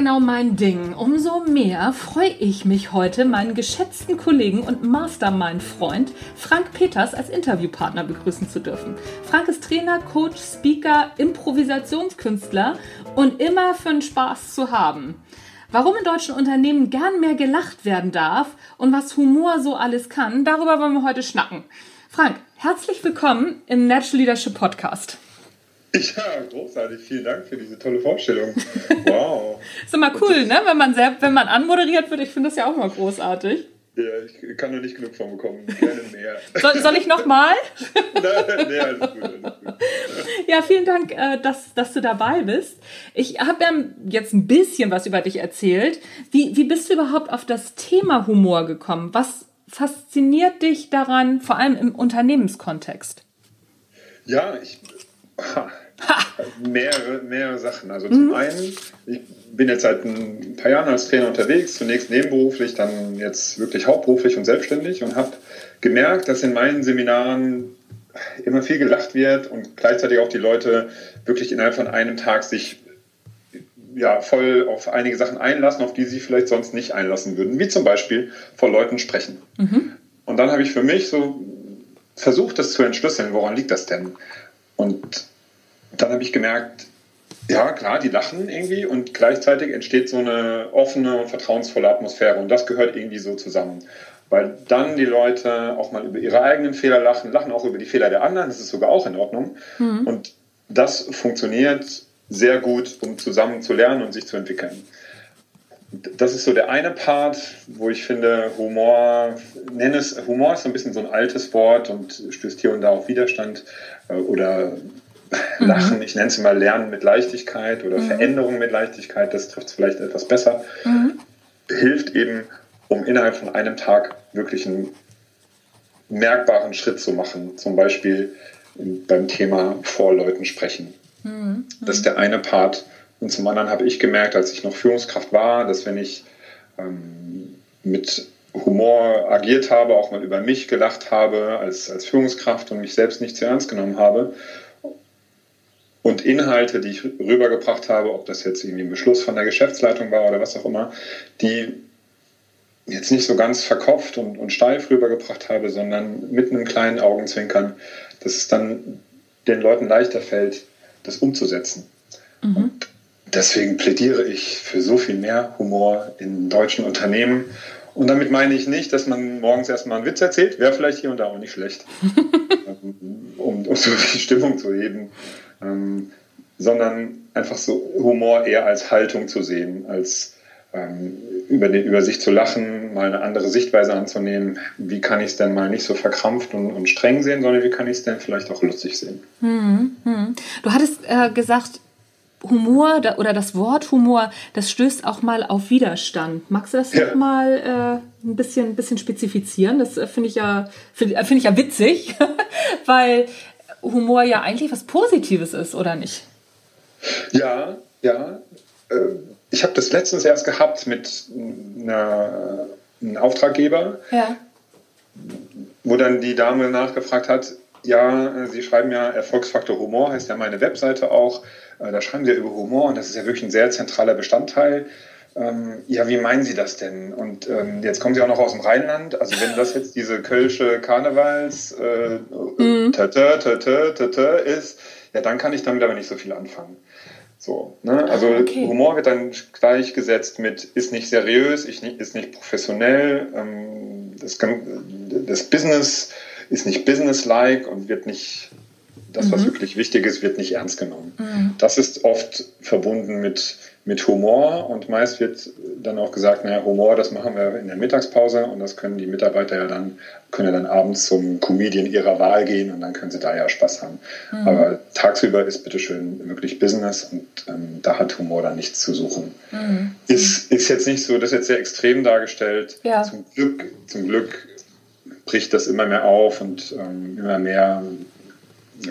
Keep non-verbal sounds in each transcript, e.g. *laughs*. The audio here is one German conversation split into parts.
Genau mein Ding. Umso mehr freue ich mich heute, meinen geschätzten Kollegen und Mastermind-Freund Frank Peters als Interviewpartner begrüßen zu dürfen. Frank ist Trainer, Coach, Speaker, Improvisationskünstler und immer für den Spaß zu haben. Warum in deutschen Unternehmen gern mehr gelacht werden darf und was Humor so alles kann, darüber wollen wir heute schnacken. Frank, herzlich willkommen im Natural Leadership Podcast. *laughs* Ja, großartig. Vielen Dank für diese tolle Vorstellung. Wow. *laughs* ist immer cool, ne? Wenn man, selbst, wenn man anmoderiert wird. Ich finde das ja auch mal großartig. Ja, ich kann nur nicht genug von bekommen. Gerne mehr. *laughs* Soll, soll ich nochmal? Nein, nee, alles gut, alles gut. Ja, vielen Dank, äh, dass, dass du dabei bist. Ich habe ja jetzt ein bisschen was über dich erzählt. Wie, wie bist du überhaupt auf das Thema Humor gekommen? Was fasziniert dich daran, vor allem im Unternehmenskontext? Ja, ich mehrere, mehrere Sachen. Also zum mhm. einen, ich bin jetzt seit ein paar Jahren als Trainer unterwegs, zunächst nebenberuflich, dann jetzt wirklich hauptberuflich und selbstständig und habe gemerkt, dass in meinen Seminaren immer viel gelacht wird und gleichzeitig auch die Leute wirklich innerhalb von einem Tag sich ja, voll auf einige Sachen einlassen, auf die sie vielleicht sonst nicht einlassen würden, wie zum Beispiel vor Leuten sprechen. Mhm. Und dann habe ich für mich so versucht, das zu entschlüsseln, woran liegt das denn? Und dann habe ich gemerkt, ja, klar, die lachen irgendwie und gleichzeitig entsteht so eine offene und vertrauensvolle Atmosphäre und das gehört irgendwie so zusammen. Weil dann die Leute auch mal über ihre eigenen Fehler lachen, lachen auch über die Fehler der anderen, das ist sogar auch in Ordnung. Mhm. Und das funktioniert sehr gut, um zusammen zu lernen und sich zu entwickeln. Das ist so der eine Part, wo ich finde, Humor, nenne es, Humor ist so ein bisschen so ein altes Wort und stößt hier und da auf Widerstand äh, Mhm. Lachen, ich nenne es mal Lernen mit Leichtigkeit oder mhm. Veränderung mit Leichtigkeit, das trifft es vielleicht etwas besser, mhm. hilft eben, um innerhalb von einem Tag wirklich einen merkbaren Schritt zu machen. Zum Beispiel beim Thema vor Leuten sprechen. Mhm. Das ist der eine Part. Und zum anderen habe ich gemerkt, als ich noch Führungskraft war, dass wenn ich ähm, mit Humor agiert habe, auch mal über mich gelacht habe als, als Führungskraft und mich selbst nicht zu ernst genommen habe, und Inhalte, die ich rübergebracht habe, ob das jetzt irgendwie ein Beschluss von der Geschäftsleitung war oder was auch immer, die jetzt nicht so ganz verkopft und, und steif rübergebracht habe, sondern mit einem kleinen Augenzwinkern, dass es dann den Leuten leichter fällt, das umzusetzen. Mhm. Deswegen plädiere ich für so viel mehr Humor in deutschen Unternehmen. Und damit meine ich nicht, dass man morgens erstmal einen Witz erzählt, wäre vielleicht hier und da auch nicht schlecht, *laughs* um, um so die Stimmung zu heben ähm, sondern einfach so Humor eher als Haltung zu sehen, als ähm, über, den, über sich zu lachen, mal eine andere Sichtweise anzunehmen. Wie kann ich es denn mal nicht so verkrampft und, und streng sehen, sondern wie kann ich es denn vielleicht auch lustig sehen? Hm, hm. Du hattest äh, gesagt, Humor oder das Wort Humor, das stößt auch mal auf Widerstand. Magst du das ja. mal äh, ein bisschen, bisschen spezifizieren? Das äh, finde ich ja finde find ich ja witzig, *laughs* weil Humor ja eigentlich was Positives ist, oder nicht? Ja, ja. Äh, ich habe das letztens erst gehabt mit einer, einem Auftraggeber, ja. wo dann die Dame nachgefragt hat, ja, Sie schreiben ja Erfolgsfaktor Humor, heißt ja meine Webseite auch. Äh, da schreiben Sie ja über Humor und das ist ja wirklich ein sehr zentraler Bestandteil. Ähm, ja, wie meinen Sie das denn? Und ähm, jetzt kommen Sie auch noch aus dem Rheinland. Also wenn das jetzt diese kölsche Karnevals äh, mhm. tata, tata, tata ist, ja, dann kann ich damit aber nicht so viel anfangen. So, ne? Also ah, okay. Humor wird dann gleichgesetzt mit ist nicht seriös, ist nicht professionell, ähm, das, das Business ist nicht businesslike und wird nicht das, was mhm. wirklich wichtig ist, wird nicht ernst genommen. Mhm. Das ist oft verbunden mit mit Humor und meist wird dann auch gesagt, naja, Humor, das machen wir in der Mittagspause und das können die Mitarbeiter ja dann, können ja dann abends zum Comedian ihrer Wahl gehen und dann können sie da ja Spaß haben. Mhm. Aber tagsüber ist bitteschön wirklich Business und ähm, da hat Humor dann nichts zu suchen. Mhm. Ist, ist jetzt nicht so, das ist jetzt sehr extrem dargestellt. Ja. Zum Glück, zum Glück bricht das immer mehr auf und ähm, immer mehr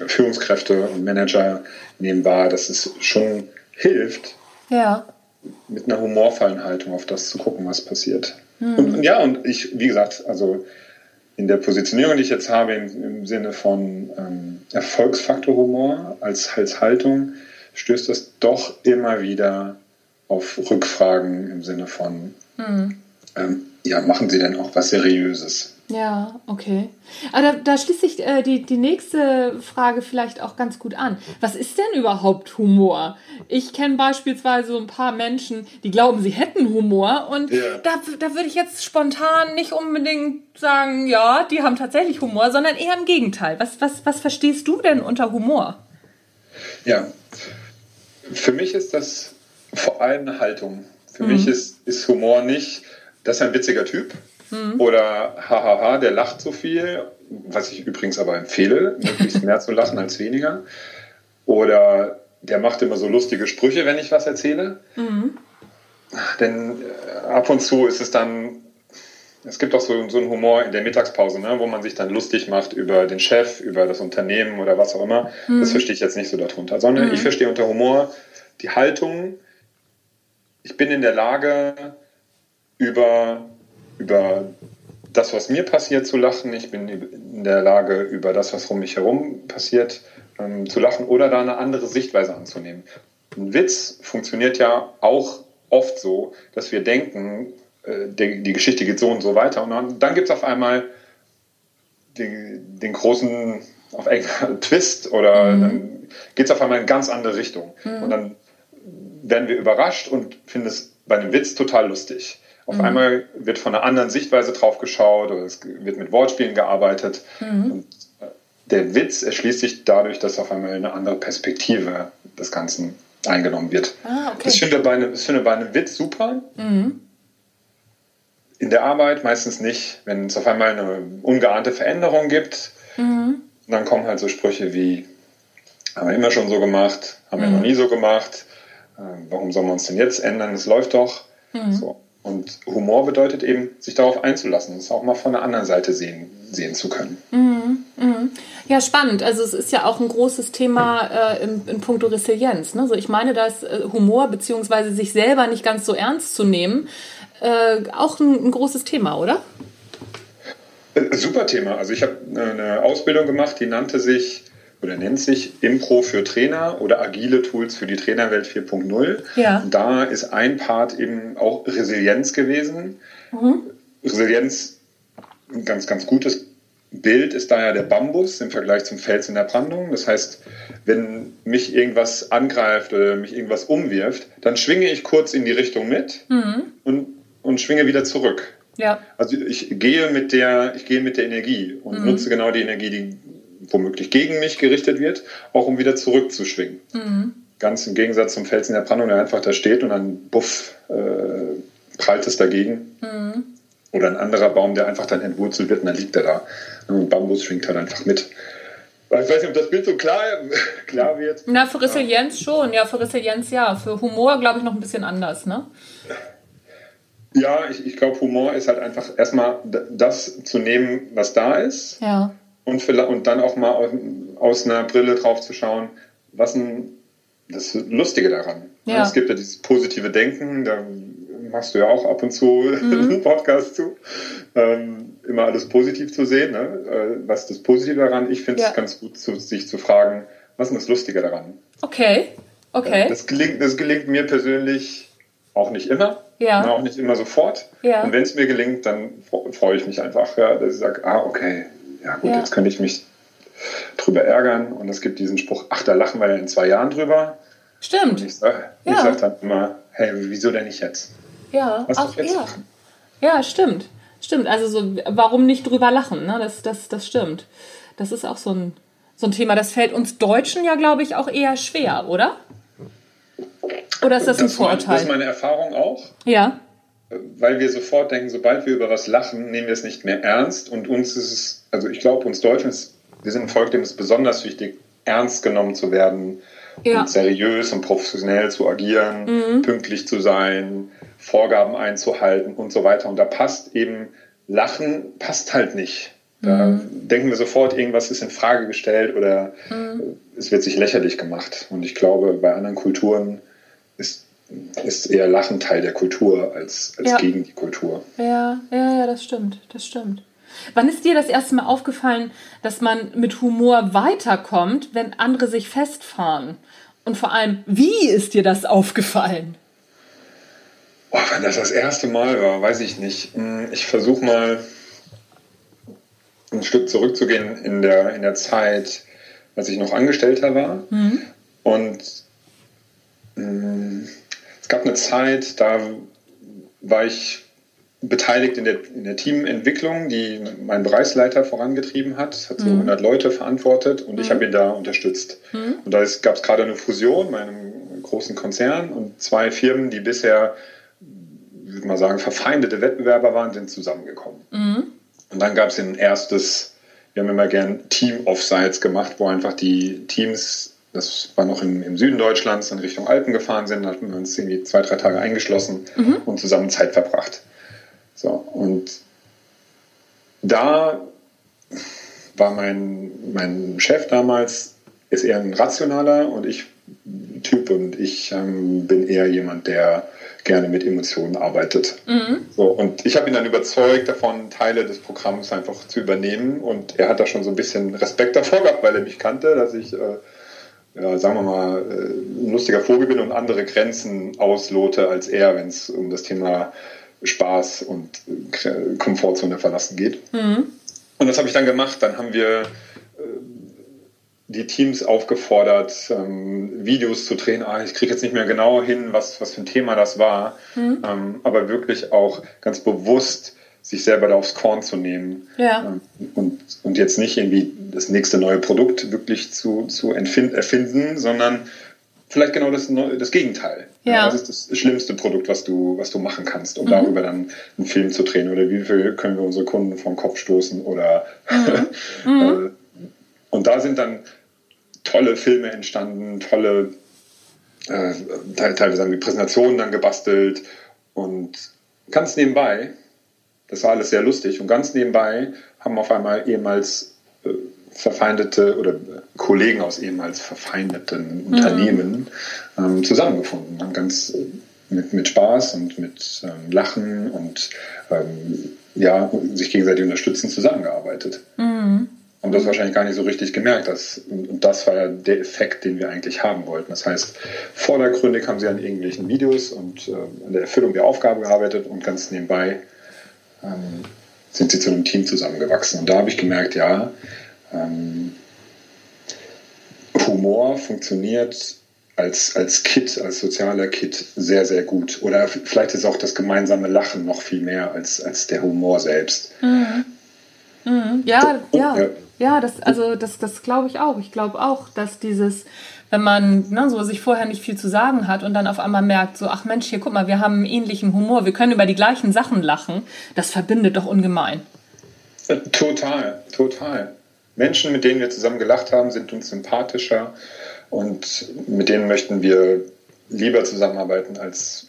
Führungskräfte und Manager nehmen wahr, dass es schon hilft, ja. mit einer humorvollen Haltung auf das zu gucken, was passiert. Mhm. Und, und, ja, und ich, wie gesagt, also in der Positionierung, die ich jetzt habe, im, im Sinne von ähm, Erfolgsfaktor Humor als, als Haltung, stößt das doch immer wieder auf Rückfragen im Sinne von, mhm. ähm, ja, machen Sie denn auch was Seriöses? Ja, okay. Aber da, da schließt sich äh, die, die nächste Frage vielleicht auch ganz gut an. Was ist denn überhaupt Humor? Ich kenne beispielsweise so ein paar Menschen, die glauben, sie hätten Humor und ja. da, da würde ich jetzt spontan nicht unbedingt sagen, ja, die haben tatsächlich Humor, sondern eher im Gegenteil. Was, was, was verstehst du denn unter Humor? Ja, für mich ist das vor allem eine Haltung. Für mhm. mich ist, ist Humor nicht, das ist ein witziger Typ Mhm. Oder hahaha, der lacht so viel, was ich übrigens aber empfehle, möglichst *laughs* mehr zu lachen als weniger. Oder der macht immer so lustige Sprüche, wenn ich was erzähle. Mhm. Denn äh, ab und zu ist es dann, es gibt auch so, so einen Humor in der Mittagspause, ne, wo man sich dann lustig macht über den Chef, über das Unternehmen oder was auch immer. Mhm. Das verstehe ich jetzt nicht so darunter, sondern mhm. ich verstehe unter Humor die Haltung, ich bin in der Lage, über über das, was mir passiert, zu lachen. Ich bin in der Lage, über das, was um mich herum passiert, ähm, zu lachen oder da eine andere Sichtweise anzunehmen. Ein Witz funktioniert ja auch oft so, dass wir denken, äh, die, die, Geschichte geht so und so weiter. Und dann, dann gibt es auf einmal den, den großen auf *laughs* Twist oder mhm. dann geht es auf einmal in eine ganz andere Richtung. Mhm. Und dann werden wir überrascht und finden es bei einem Witz total lustig. Auf mhm. einmal wird von einer anderen Sichtweise drauf geschaut oder es wird mit Wortspielen gearbeitet. Mhm. Und äh, der Witz erschließt sich dadurch, dass auf einmal eine andere Perspektive des Ganzen eingenommen wird. Ah, okay. Das finde ich bei einem, das finde bei einem Witz super. Mhm. In der Arbeit meistens nicht. Wenn es auf einmal eine ungeahnte Veränderung gibt, mhm. dann kommen halt so Sprüche wie, haben wir immer schon so gemacht, haben wir noch mhm. nie so gemacht, äh, warum sollen wir uns denn jetzt ändern, es läuft doch. Mhm. So. Und Humor bedeutet eben, sich darauf einzulassen, es auch mal von der anderen Seite sehen, sehen zu können. Mhm, mhm. Ja, spannend. Also es ist ja auch ein großes Thema äh, in, in puncto Resilienz. Ne? Also ich meine, dass äh, Humor bzw. sich selber nicht ganz so ernst zu nehmen, äh, auch ein, ein, großes Thema, oder? Äh, super Thema. Also ich habe eine Ausbildung gemacht, die nannte sich oder nennt sich Impro für Trainer oder agile Tools für die Trainerwelt 4.0. Ja. Da ist ein Part eben auch Resilienz gewesen. Mhm. Resilienz, ein ganz, ganz gutes Bild ist da ja der Bambus im Vergleich zum Fels in der Brandung. Das heißt, wenn mich irgendwas angreift oder mich irgendwas umwirft, dann schwinge ich kurz in die Richtung mit mhm. und, und schwinge wieder zurück. Ja. Also ich gehe mit der, ich gehe mit der Energie und mhm. nutze genau die Energie, die womöglich gegen mich gerichtet wird, auch um wieder zurückzuschwingen. Mhm. Ganz im Gegensatz zum Felsen der Brandung, der einfach da steht und dann buff, äh, prallt es dagegen. Mhm. Oder ein anderer Baum, der einfach dann entwurzelt wird und dann liegt er da. Und Bambus schwingt halt einfach mit. Ich weiß nicht, ob das Bild so klar, *laughs* klar wird. Na, für Resilienz schon. Ja, für Resilienz ja. Für Humor, glaube ich, noch ein bisschen anders, ne? Ja, ich, ich glaube, Humor ist halt einfach erstmal das zu nehmen, was da ist. Ja und, und dann auch mal aus, aus einer Brille drauf zu schauen, was ein, das Lustige daran. Ja. Es gibt ja dieses positive Denken, da machst du ja auch ab und zu *laughs* mhm. einen Podcast zu, ähm, immer alles positiv zu sehen. Ne? Äh, was ist das Positive daran? Ich finde es ja. ganz gut, zu, sich zu fragen, was ist das Lustige daran? Okay, okay. Das gelingt, das gelingt mir persönlich auch nicht immer. Ja. auch nicht immer sofort. Ja. Und wenn es mir gelingt, dann freue ich mich einfach, ja, dass ich sage, ah, okay, ja gut, ja. jetzt könnte ich mich drüber ärgern. Und es gibt diesen Spruch, ach, da lachen wir ja in zwei Jahren drüber. Stimmt. Und ich sage ja. sag dann immer, hey, wieso denn nicht jetzt? Ja, Lass auch, jetzt ja. Lachen. Ja, stimmt. Stimmt, also so, warum nicht drüber lachen? Ne? Das, das, das stimmt. Das ist auch so ein, so ein Thema. Das fällt uns Deutschen ja, glaube ich, auch eher schwer, oder? Oder ist das, das ein Vorurteil? Mein, das ist meine Erfahrung auch. Ja. Weil wir sofort denken, sobald wir über was lachen, nehmen wir es nicht mehr ernst. Und uns ist es, also ich glaube, uns Deutschen ist, wir sind ein Volk, dem es besonders wichtig, ernst genommen zu werden ja. und seriös und professionell zu agieren, mhm. pünktlich zu sein, Vorgaben einzuhalten und so weiter. Und da passt eben Lachen, passt halt nicht. Da mhm. denken wir sofort, irgendwas ist in Frage gestellt oder mhm. es wird sich lächerlich gemacht. Und ich glaube, bei anderen Kulturen ist, ist eher Lachen Teil der Kultur als, als ja. gegen die Kultur. Ja, ja, ja, das stimmt. Das stimmt. Wann ist dir das erste Mal aufgefallen, dass man mit Humor weiterkommt, wenn andere sich festfahren? Und vor allem, wie ist dir das aufgefallen? Oh, wenn das das erste Mal war, weiß ich nicht. Hm, ich versuche mal ein Stück zurückzugehen in der, in der Zeit, als ich noch Angestellter war. Mhm. Und mh, es gab eine Zeit, da war ich beteiligt in der, in der Teamentwicklung, die mein Bereichsleiter vorangetrieben hat, hat so 100 mhm. Leute verantwortet und mhm. ich habe ihn da unterstützt. Mhm. Und da gab es gerade eine Fusion bei einem großen Konzern und zwei Firmen, die bisher, würde mal sagen, verfeindete Wettbewerber waren, sind zusammengekommen. Mhm. Und dann gab es ein erstes, wir haben immer gern Team-Offsites gemacht, wo einfach die Teams, das war noch im, im Süden Deutschlands, in Richtung Alpen gefahren sind, hatten wir uns irgendwie zwei, drei Tage eingeschlossen mhm. und zusammen Zeit verbracht. So, und da war mein, mein Chef damals, ist eher ein rationaler und ich Typ und ich ähm, bin eher jemand, der gerne mit Emotionen arbeitet. Mhm. So, und ich habe ihn dann überzeugt davon, Teile des Programms einfach zu übernehmen. Und er hat da schon so ein bisschen Respekt davor gehabt, weil er mich kannte, dass ich, äh, ja, sagen wir mal, äh, ein lustiger Vogel bin und andere Grenzen auslote als er, wenn es um das Thema Spaß und äh, Komfortzone verlassen geht. Mhm. Und das habe ich dann gemacht. Dann haben wir äh, die Teams aufgefordert, ähm, Videos zu drehen. Ah, ich kriege jetzt nicht mehr genau hin, was, was für ein Thema das war, mhm. ähm, aber wirklich auch ganz bewusst sich selber da aufs Korn zu nehmen ja. ähm, und, und jetzt nicht irgendwie das nächste neue Produkt wirklich zu, zu erfinden, sondern vielleicht genau das, das Gegenteil. Ja. Das ist das schlimmste Produkt, was du, was du machen kannst, um mhm. darüber dann einen Film zu drehen oder wie viel können wir unsere Kunden vom Kopf stoßen oder mhm. *laughs* mhm. und da sind dann tolle Filme entstanden, tolle, äh, teilweise haben wir Präsentationen dann gebastelt und ganz nebenbei, das war alles sehr lustig und ganz nebenbei haben auf einmal ehemals äh, verfeindete oder Kollegen aus ehemals verfeindeten mhm. Unternehmen ähm, zusammengefunden, haben ganz äh, mit, mit Spaß und mit ähm, Lachen und ähm, ja, sich gegenseitig unterstützen zusammengearbeitet. Mhm haben das wahrscheinlich gar nicht so richtig gemerkt. Dass, und das war ja der Effekt, den wir eigentlich haben wollten. Das heißt, vordergründig haben sie an irgendwelchen Videos und äh, an der Erfüllung der Aufgabe gearbeitet und ganz nebenbei ähm, sind sie zu einem Team zusammengewachsen. Und da habe ich gemerkt, ja, ähm, Humor funktioniert als, als Kit, als sozialer Kit sehr, sehr gut. Oder vielleicht ist auch das gemeinsame Lachen noch viel mehr als, als der Humor selbst. Mhm. Mhm. Ja, ja. Ja, das, also das, das glaube ich auch. Ich glaube auch, dass dieses, wenn man ne, so sich vorher nicht viel zu sagen hat und dann auf einmal merkt, so, ach Mensch, hier guck mal, wir haben einen ähnlichen Humor, wir können über die gleichen Sachen lachen, das verbindet doch ungemein. Äh, total, total. Menschen, mit denen wir zusammen gelacht haben, sind uns sympathischer und mit denen möchten wir lieber zusammenarbeiten als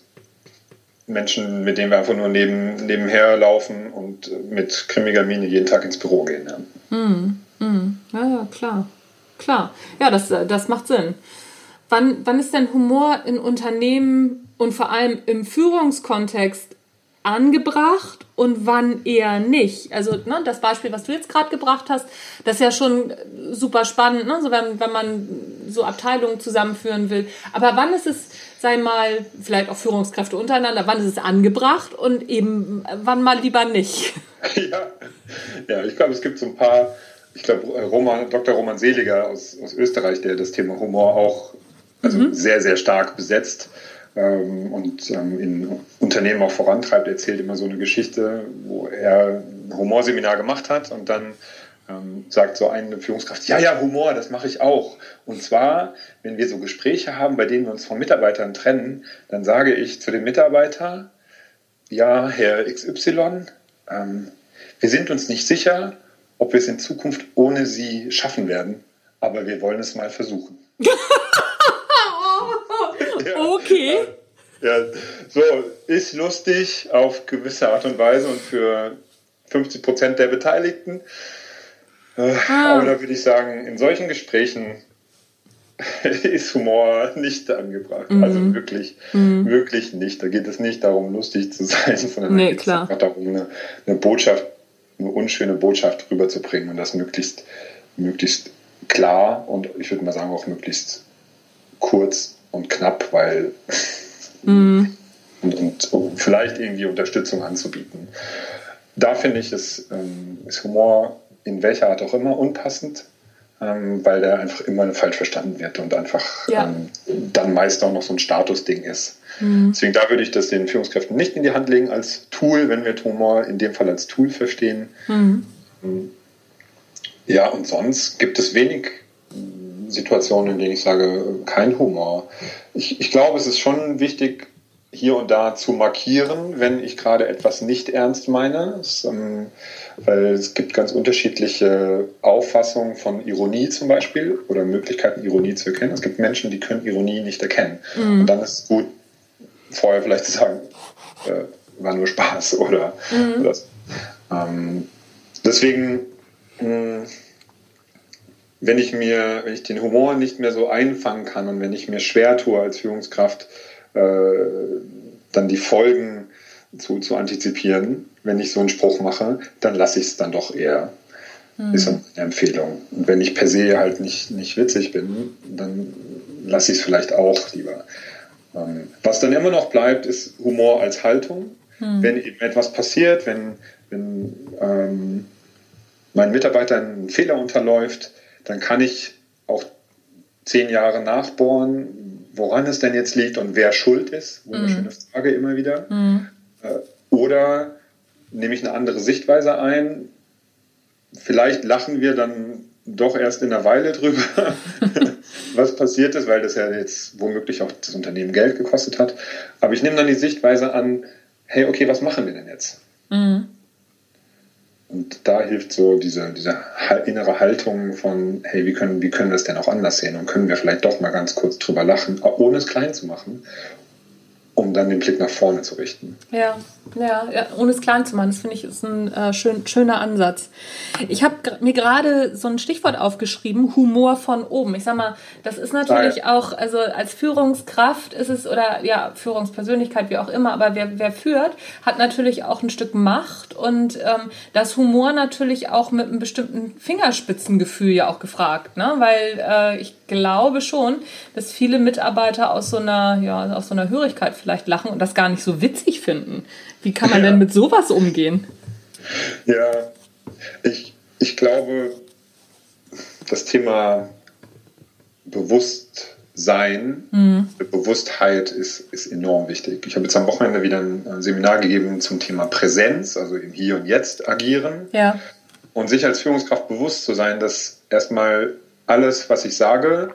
Menschen, mit denen wir einfach nur neben, nebenher laufen und mit grimmiger Miene jeden Tag ins Büro gehen. Ja, mm, mm. ja, ja klar. Klar. Ja, das, das macht Sinn. Wann, wann ist denn Humor in Unternehmen und vor allem im Führungskontext angebracht und wann eher nicht. Also ne, das Beispiel, was du jetzt gerade gebracht hast, das ist ja schon super spannend, ne? so wenn, wenn man so Abteilungen zusammenführen will. Aber wann ist es, sei mal, vielleicht auch Führungskräfte untereinander, wann ist es angebracht und eben wann mal lieber nicht? *laughs* Ja, ja ich glaube, es gibt so ein paar, ich glaube, Roman, Dr. Roman Seliger aus, aus Österreich, der das Thema Humor auch also mhm. sehr, sehr stark besetzt ähm, und ähm, in Unternehmen auch vorantreibt, erzählt immer so eine Geschichte, wo er ein Humorseminar gemacht hat und dann ähm, sagt so eine Führungskraft, ja, ja, Humor, das mache ich auch. Und zwar, wenn wir so Gespräche haben, bei denen wir uns von Mitarbeitern trennen, dann sage ich zu dem Mitarbeiter, ja, Herr XY, ähm, wir sind uns nicht sicher, ob wir es in Zukunft ohne Sie schaffen werden, aber wir wollen es mal versuchen. *laughs* okay. Ja, so ist lustig auf gewisse Art und Weise und für 50 Prozent der Beteiligten. Äh, ah. Aber da würde ich sagen, in solchen Gesprächen *laughs* ist Humor nicht angebracht. Mhm. Also wirklich, mhm. wirklich nicht. Da geht es nicht darum, lustig zu sein, sondern nee, geht es einfach darum, eine, eine, Botschaft, eine unschöne Botschaft rüberzubringen und das möglichst, möglichst klar und ich würde mal sagen auch möglichst kurz und knapp, weil mhm. und, und, und, vielleicht irgendwie Unterstützung anzubieten. Da finde ich, ist, ähm, ist Humor in welcher Art auch immer unpassend, ähm, weil der einfach immer falsch verstanden wird und einfach ja. ähm, dann meist auch noch so ein Statusding ist. Mhm. Deswegen da würde ich das den Führungskräften nicht in die Hand legen als Tool, wenn wir Humor in dem Fall als Tool verstehen. Mhm. Ja, und sonst gibt es wenig Situationen, in denen ich sage, kein Humor. Ich, ich glaube, es ist schon wichtig, hier und da zu markieren, wenn ich gerade etwas nicht ernst meine. Es, ähm, weil es gibt ganz unterschiedliche Auffassungen von Ironie zum Beispiel oder Möglichkeiten, Ironie zu erkennen. Es gibt Menschen, die können Ironie nicht erkennen. Mhm. Und dann ist es gut, vorher vielleicht zu sagen, äh, war nur Spaß *laughs* oder, mhm. oder so. ähm, deswegen mh, wenn ich mir, wenn ich den Humor nicht mehr so einfangen kann und wenn ich mir schwer tue als Führungskraft, dann die Folgen zu, zu antizipieren, wenn ich so einen Spruch mache, dann lasse ich es dann doch eher. Mhm. Ist eine Empfehlung. Und wenn ich per se halt nicht, nicht witzig bin, dann lasse ich es vielleicht auch lieber. Ähm, was dann immer noch bleibt, ist Humor als Haltung. Mhm. Wenn eben etwas passiert, wenn, wenn ähm, mein Mitarbeiter einen Fehler unterläuft, dann kann ich auch zehn Jahre nachbohren, woran es denn jetzt liegt und wer schuld ist. Wunderschöne mhm. Frage immer wieder. Mhm. Äh, oder nehme ich eine andere Sichtweise ein? Vielleicht lachen wir dann doch erst in einer Weile drüber, *laughs* was passiert ist, weil das ja jetzt womöglich auch das Unternehmen Geld gekostet hat. Aber ich nehme dann die Sichtweise an, hey, okay, was machen wir denn jetzt? Mhm. Und da hilft so diese, diese innere Haltung von, hey, wie können, wie können wir es denn auch anders sehen? Und können wir vielleicht doch mal ganz kurz drüber lachen, ohne es klein zu machen um dann den Blick nach vorne zu richten. Ja, ja, ja ohne es klein zu machen, das finde ich ist ein äh, schön, schöner Ansatz. Ich habe mir gerade so ein Stichwort aufgeschrieben, Humor von oben. Ich sag mal, das ist natürlich Nein. auch, also als Führungskraft ist es, oder ja, Führungspersönlichkeit, wie auch immer, aber wer, wer führt, hat natürlich auch ein Stück Macht und ähm, das Humor natürlich auch mit einem bestimmten Fingerspitzengefühl ja auch gefragt, ne? weil äh, ich glaube schon, dass viele Mitarbeiter aus so einer, ja, aus so einer Hörigkeit vielleicht lachen und das gar nicht so witzig finden. Wie kann man ja. denn mit sowas umgehen? Ja, ich, ich glaube, das Thema Bewusstsein, mhm. Bewusstheit ist, ist enorm wichtig. Ich habe jetzt am Wochenende wieder ein Seminar gegeben zum Thema Präsenz, also im Hier und Jetzt agieren. Ja. Und sich als Führungskraft bewusst zu sein, dass erstmal alles, was ich sage,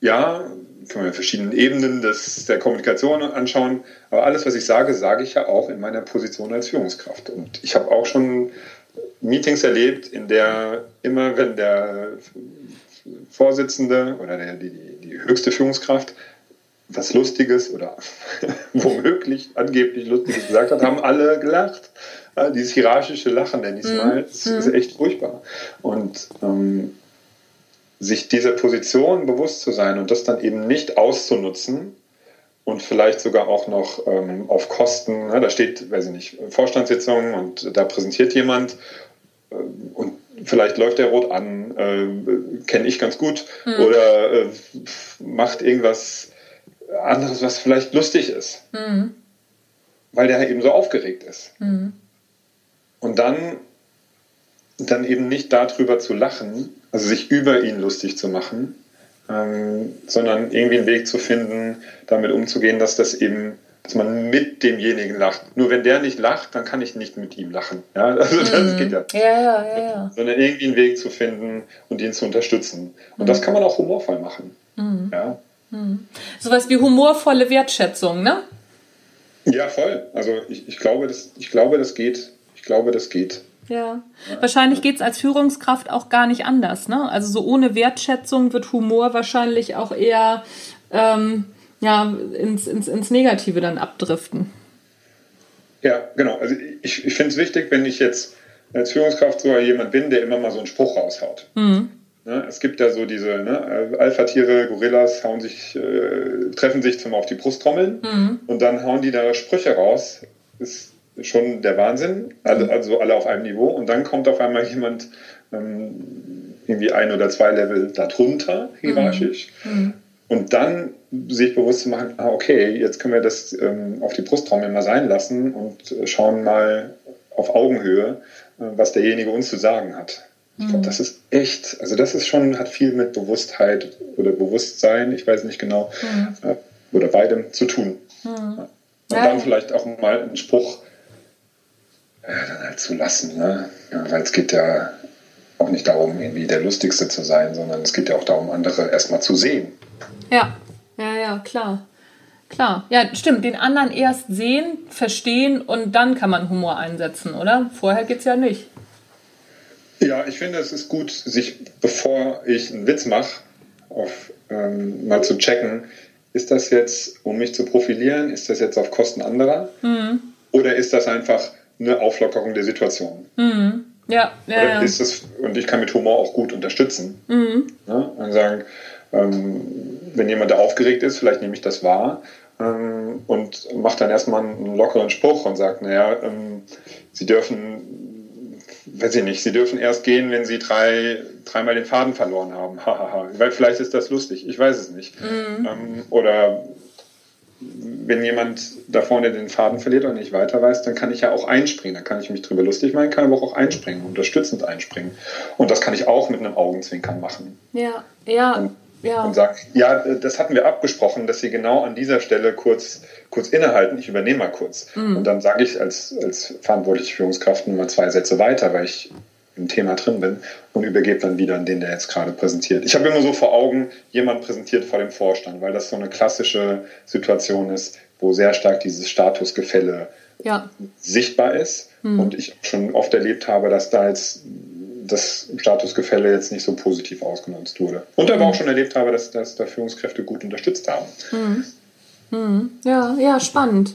ja, können wir verschiedenen Ebenen des, der Kommunikation anschauen, aber alles, was ich sage, sage ich ja auch in meiner Position als Führungskraft. Und ich habe auch schon Meetings erlebt, in der immer, wenn der Vorsitzende oder der, die, die höchste Führungskraft was Lustiges oder *laughs* womöglich angeblich Lustiges gesagt hat, haben alle gelacht. dieses hierarchische Lachen, nenne ich es mhm. mal, das ist echt furchtbar. Und ähm, sich dieser Position bewusst zu sein und das dann eben nicht auszunutzen und vielleicht sogar auch noch ähm, auf Kosten, ne, da steht, weiß ich nicht, Vorstandssitzung und da präsentiert jemand äh, und vielleicht läuft der rot an, äh, kenne ich ganz gut, mhm. oder äh, macht irgendwas anderes, was vielleicht lustig ist, mhm. weil der eben so aufgeregt ist. Mhm. Und dann, dann eben nicht darüber zu lachen, also sich über ihn lustig zu machen, ähm, sondern irgendwie einen Weg zu finden, damit umzugehen, dass das eben dass man mit demjenigen lacht. Nur wenn der nicht lacht, dann kann ich nicht mit ihm lachen. Ja, *laughs* also das mhm. geht ja. Ja, ja, ja, ja. Sondern irgendwie einen Weg zu finden und ihn zu unterstützen. Und mhm. das kann man auch humorvoll machen. Mhm. Ja. Mhm. Sowas wie humorvolle Wertschätzung, ne? Ja, voll. Also ich, ich, glaube, das, ich glaube, das geht. Ich glaube, das geht. Ja. Wahrscheinlich geht es als Führungskraft auch gar nicht anders. Ne? Also so ohne Wertschätzung wird Humor wahrscheinlich auch eher ähm, ja, ins, ins, ins Negative dann abdriften. Ja, genau. Also ich, ich finde es wichtig, wenn ich jetzt als Führungskraft so jemand bin, der immer mal so einen Spruch raushaut. Mhm. Ne, es gibt ja so diese ne, Alpha-Tiere, Gorillas hauen sich, äh, treffen sich zum auf die Brust trommeln mhm. und dann hauen die da Sprüche raus. Ist schon der Wahnsinn, also, mhm. also alle auf einem Niveau. Und dann kommt auf einmal jemand ähm, irgendwie ein oder zwei Level darunter, hierarchisch. Mhm. mhm. Und dann sich bewusst zu machen, ah, okay, jetzt können wir das ähm, auf die Brusttrommel mal sein lassen und schauen mal auf Augenhöhe, äh, was derjenige uns zu sagen hat. Ich glaube, mhm. das ist echt, also das ist schon, hat viel mit Bewusstheit oder Bewusstsein, ich weiß nicht genau, mhm. äh, oder beidem zu tun. Und ja. dann vielleicht auch mal einen Spruch äh, dann halt zu lassen, ne? Ja, weil es geht ja auch nicht darum, irgendwie der Lustigste zu sein, sondern es geht ja auch darum, andere erstmal zu sehen. Ja, ja, ja, klar. Klar, ja, stimmt. Den anderen erst sehen, verstehen und dann kann man Humor einsetzen, oder? Vorher geht es ja nicht. Ja, ich finde, es ist gut, sich, bevor ich einen Witz mache, ähm, mal zu checken, ist das jetzt, um mich zu profilieren, ist das jetzt auf Kosten anderer? Mhm. Oder ist das einfach eine Auflockerung der Situation? Mhm. Ja, ja, Oder ist das, und ich kann mit Humor auch gut unterstützen. Mhm. Ne? Und sagen, ähm, wenn jemand da aufgeregt ist, vielleicht nehme ich das wahr ähm, und mache dann erstmal einen lockeren Spruch und sagt, naja, ähm, Sie dürfen weiß ich nicht, sie dürfen erst gehen, wenn sie drei, dreimal den Faden verloren haben. *laughs* Weil vielleicht ist das lustig, ich weiß es nicht. Mhm. Ähm, oder wenn jemand da vorne den Faden verliert und nicht weiter weiß, dann kann ich ja auch einspringen. Dann kann ich mich drüber lustig machen, kann aber auch einspringen, unterstützend einspringen. Und das kann ich auch mit einem Augenzwinkern machen. Ja, ja. Und ja. und sagt, ja, das hatten wir abgesprochen, dass Sie genau an dieser Stelle kurz, kurz innehalten, ich übernehme mal kurz. Mhm. Und dann sage ich als, als verantwortliche Führungskraft nur mal zwei Sätze weiter, weil ich im Thema drin bin und übergebe dann wieder an den, der jetzt gerade präsentiert. Ich habe immer so vor Augen, jemand präsentiert vor dem Vorstand, weil das so eine klassische Situation ist, wo sehr stark dieses Statusgefälle ja. sichtbar ist. Mhm. Und ich schon oft erlebt habe, dass da jetzt das Statusgefälle jetzt nicht so positiv ausgenutzt wurde. Und aber auch schon erlebt habe, dass, dass da Führungskräfte gut unterstützt haben. Mhm. Mhm. Ja, ja, spannend.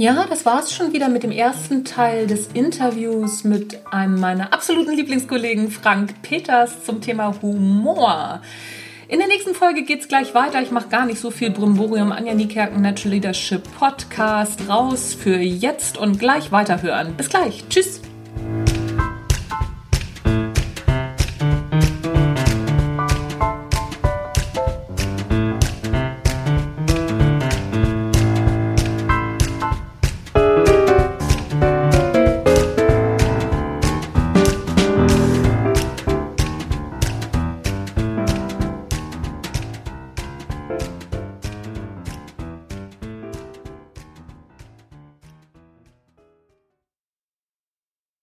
Ja, das war es schon wieder mit dem ersten Teil des Interviews mit einem meiner absoluten Lieblingskollegen Frank Peters zum Thema Humor. In der nächsten Folge geht es gleich weiter. Ich mache gar nicht so viel Brimborium. Anja Niekerken Natural Leadership Podcast raus für jetzt und gleich weiterhören. Bis gleich. Tschüss.